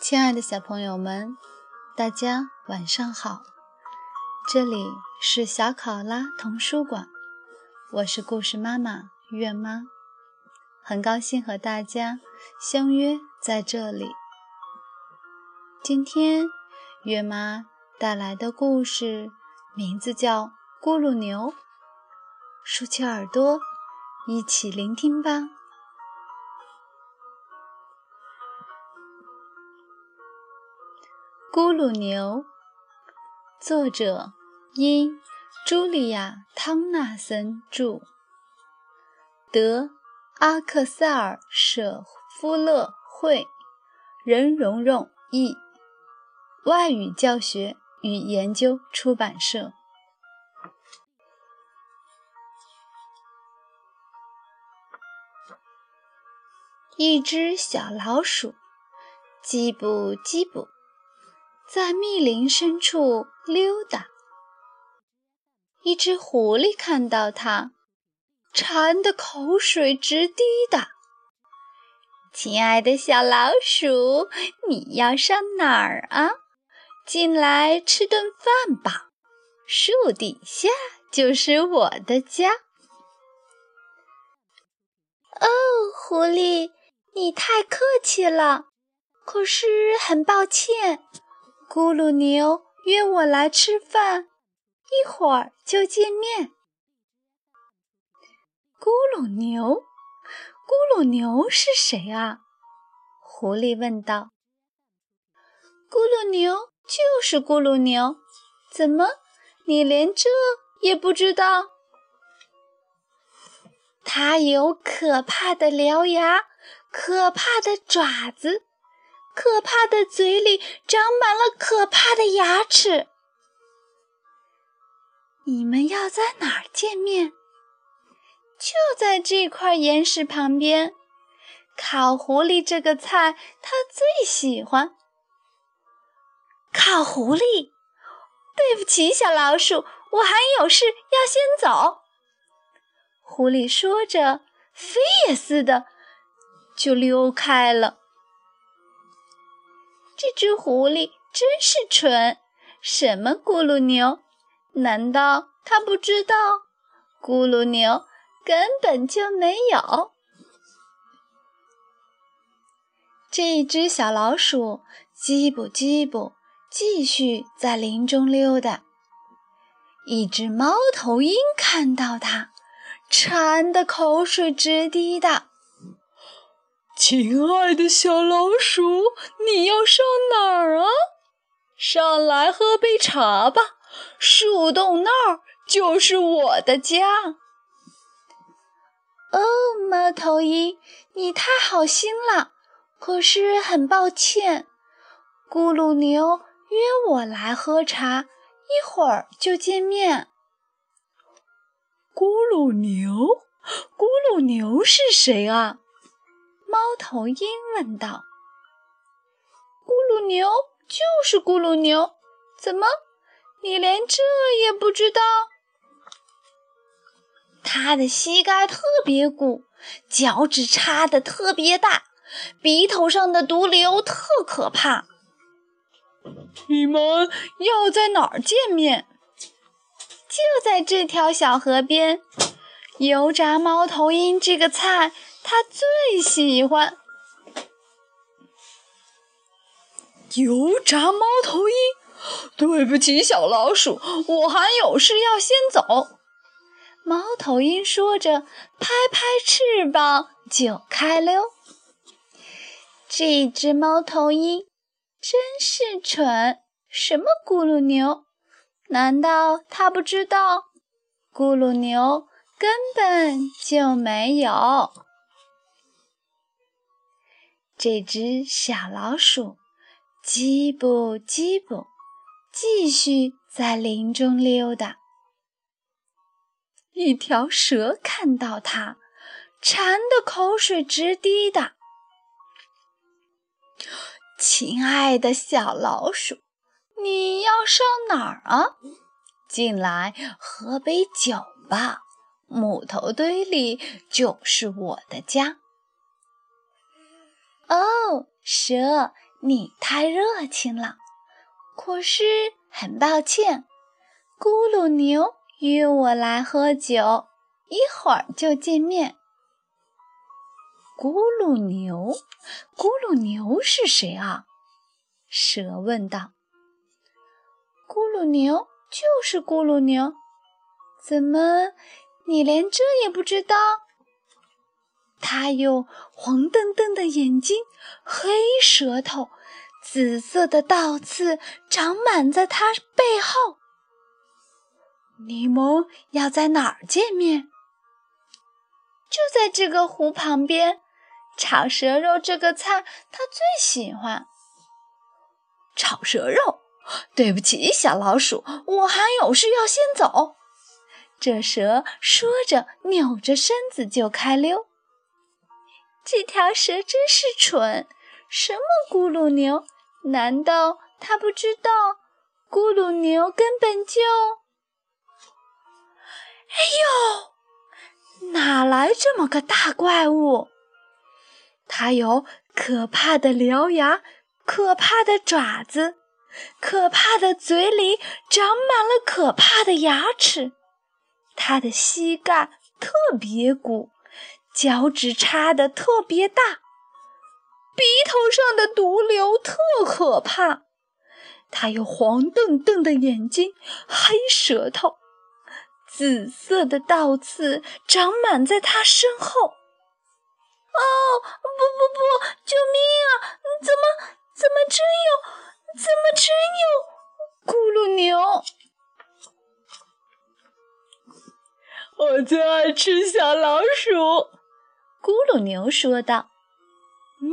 亲爱的小朋友们，大家晚上好！这里是小考拉童书馆，我是故事妈妈月妈，很高兴和大家相约在这里。今天月妈带来的故事名字叫《咕噜牛》，竖起耳朵，一起聆听吧。《咕噜牛》作者因茱莉亚·汤纳森著，德阿克塞尔·舍夫勒绘，任蓉蓉译，外语教学与研究出版社。一只小老鼠，叽不叽不。在密林深处溜达，一只狐狸看到它，馋得口水直滴答。亲爱的小老鼠，你要上哪儿啊？进来吃顿饭吧，树底下就是我的家。哦，狐狸，你太客气了，可是很抱歉。咕噜牛约我来吃饭，一会儿就见面。咕噜牛，咕噜牛是谁啊？狐狸问道。咕噜牛就是咕噜牛，怎么你连这也不知道？它有可怕的獠牙，可怕的爪子。可怕的嘴里长满了可怕的牙齿。你们要在哪儿见面？就在这块岩石旁边。烤狐狸这个菜他最喜欢。烤狐狸？对不起，小老鼠，我还有事要先走。狐狸说着，飞也似的就溜开了。这只狐狸真是蠢！什么咕噜牛？难道它不知道咕噜牛根本就没有？这一只小老鼠叽不叽不，继续在林中溜达。一只猫头鹰看到它，馋得口水直滴答。亲爱的小老鼠，你要上哪儿啊？上来喝杯茶吧，树洞那儿就是我的家。哦，猫头鹰，你太好心了，可是很抱歉，咕噜牛约我来喝茶，一会儿就见面。咕噜牛，咕噜牛是谁啊？猫头鹰问道：“咕噜牛就是咕噜牛，怎么，你连这也不知道？他的膝盖特别鼓，脚趾插得特别大，鼻头上的毒瘤特可怕。你们要在哪儿见面？就在这条小河边。油炸猫头鹰这个菜。”他最喜欢油炸猫头鹰。对不起，小老鼠，我还有事要先走。猫头鹰说着，拍拍翅膀就开溜。这只猫头鹰真是蠢！什么咕噜牛？难道它不知道咕噜牛根本就没有？这只小老鼠叽不叽不，继续在林中溜达。一条蛇看到它，馋得口水直滴答。亲爱的小老鼠，你要上哪儿啊？进来喝杯酒吧，木头堆里就是我的家。哦，蛇，你太热情了。可是很抱歉，咕噜牛约我来喝酒，一会儿就见面。咕噜牛，咕噜牛是谁啊？蛇问道。咕噜牛就是咕噜牛，怎么你连这也不知道？它有黄澄澄的眼睛，黑舌头，紫色的倒刺长满在它背后。你们要在哪儿见面？就在这个湖旁边。炒蛇肉这个菜，他最喜欢。炒蛇肉，对不起，小老鼠，我还有事要先走。这蛇说着，扭着身子就开溜。这条蛇真是蠢，什么咕噜牛？难道他不知道咕噜牛根本就……哎呦，哪来这么个大怪物？它有可怕的獠牙，可怕的爪子，可怕的嘴里长满了可怕的牙齿。它的膝盖特别鼓，脚趾插得特别大，鼻头上的毒瘤特可怕。它有黄澄澄的眼睛，黑舌头，紫色的倒刺长满在它身后。哦，不不不！救命啊！怎么怎么真有？怎么真有咕噜牛？我最爱吃小老鼠，咕噜牛说道：“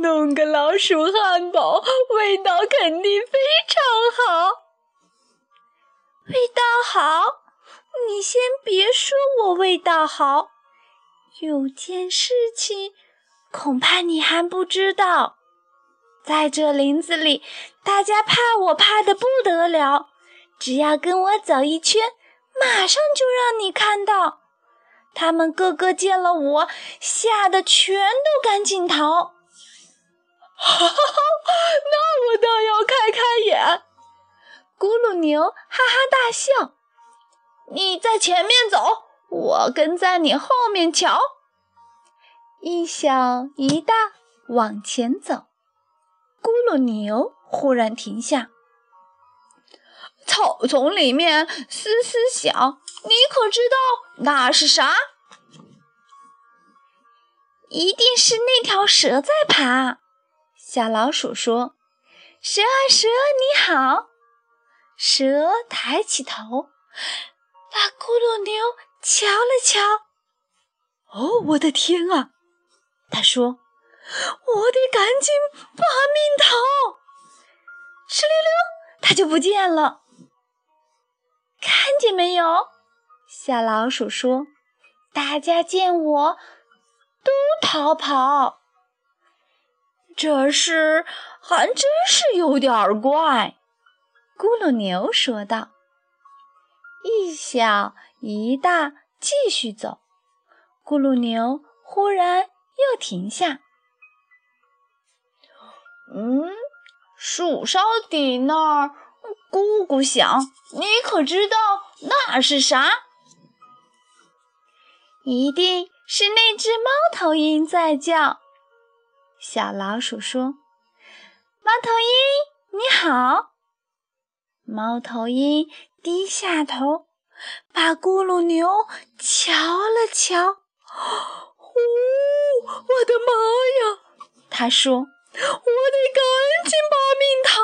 弄个老鼠汉堡，味道肯定非常好。味道好？你先别说我味道好，有件事情。”恐怕你还不知道，在这林子里，大家怕我怕的不得了。只要跟我走一圈，马上就让你看到。他们个个见了我，吓得全都赶紧逃。哈哈哈！那我倒要开开眼。咕噜牛哈哈大笑。你在前面走，我跟在你后面瞧。一小一大往前走，咕噜牛忽然停下。草丛里面嘶嘶响，你可知道那是啥？一定是那条蛇在爬。小老鼠说：“蛇啊蛇，你好！”蛇抬起头，把咕噜牛瞧了瞧。哦，我的天啊！他说：“我得赶紧把命逃！”哧溜溜，它就不见了。看见没有？小老鼠说：“大家见我都逃跑，这事还真是有点怪。”咕噜牛说道：“一小一大，继续走。”咕噜牛忽然。又停下。嗯，树梢底那儿咕咕响，你可知道那是啥？一定是那只猫头鹰在叫。小老鼠说：“猫头鹰，你好。”猫头鹰低下头，把咕噜牛瞧了瞧。我的妈呀！他说：“我得赶紧把命逃。”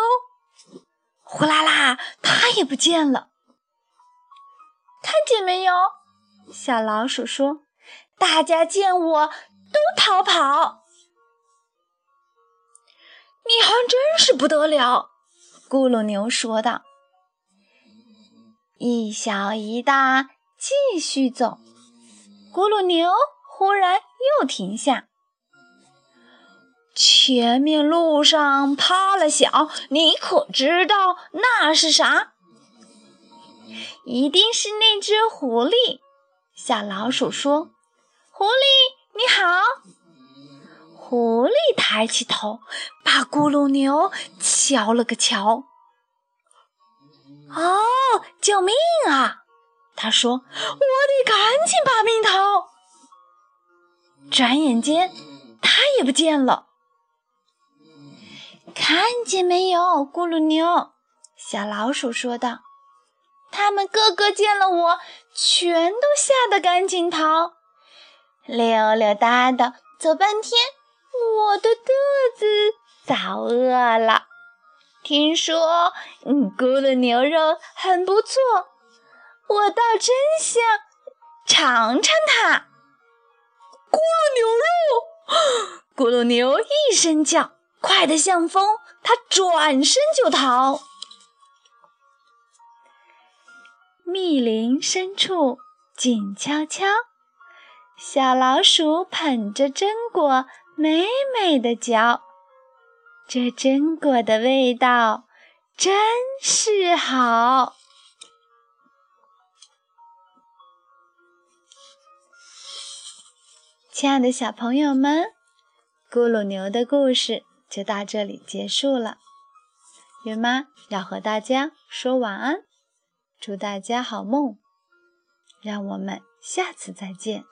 呼啦啦，它也不见了。看见没有？小老鼠说：“大家见我都逃跑。”你还真是不得了，咕噜牛说道。一小一大，继续走。咕噜牛。忽然又停下，前面路上趴了小，你可知道那是啥？一定是那只狐狸。小老鼠说：“狐狸，你好。”狐狸抬起头，把咕噜牛瞧了个瞧。“哦，救命啊！”他说，“我得赶紧把命逃。”转眼间，他也不见了。看见没有，咕噜牛？小老鼠说道：“他们个个见了我，全都吓得赶紧逃，溜溜达达走半天，我的肚子早饿了。听说嗯咕噜牛肉很不错，我倒真想尝尝它。咕噜牛肉！咕噜牛一声叫，快得像风，它转身就逃。密林深处静悄悄，小老鼠捧着榛果，美美的嚼。这榛果的味道真是好。亲爱的小朋友们，咕噜牛的故事就到这里结束了。月妈要和大家说晚安。祝大家好梦，让我们下次再见。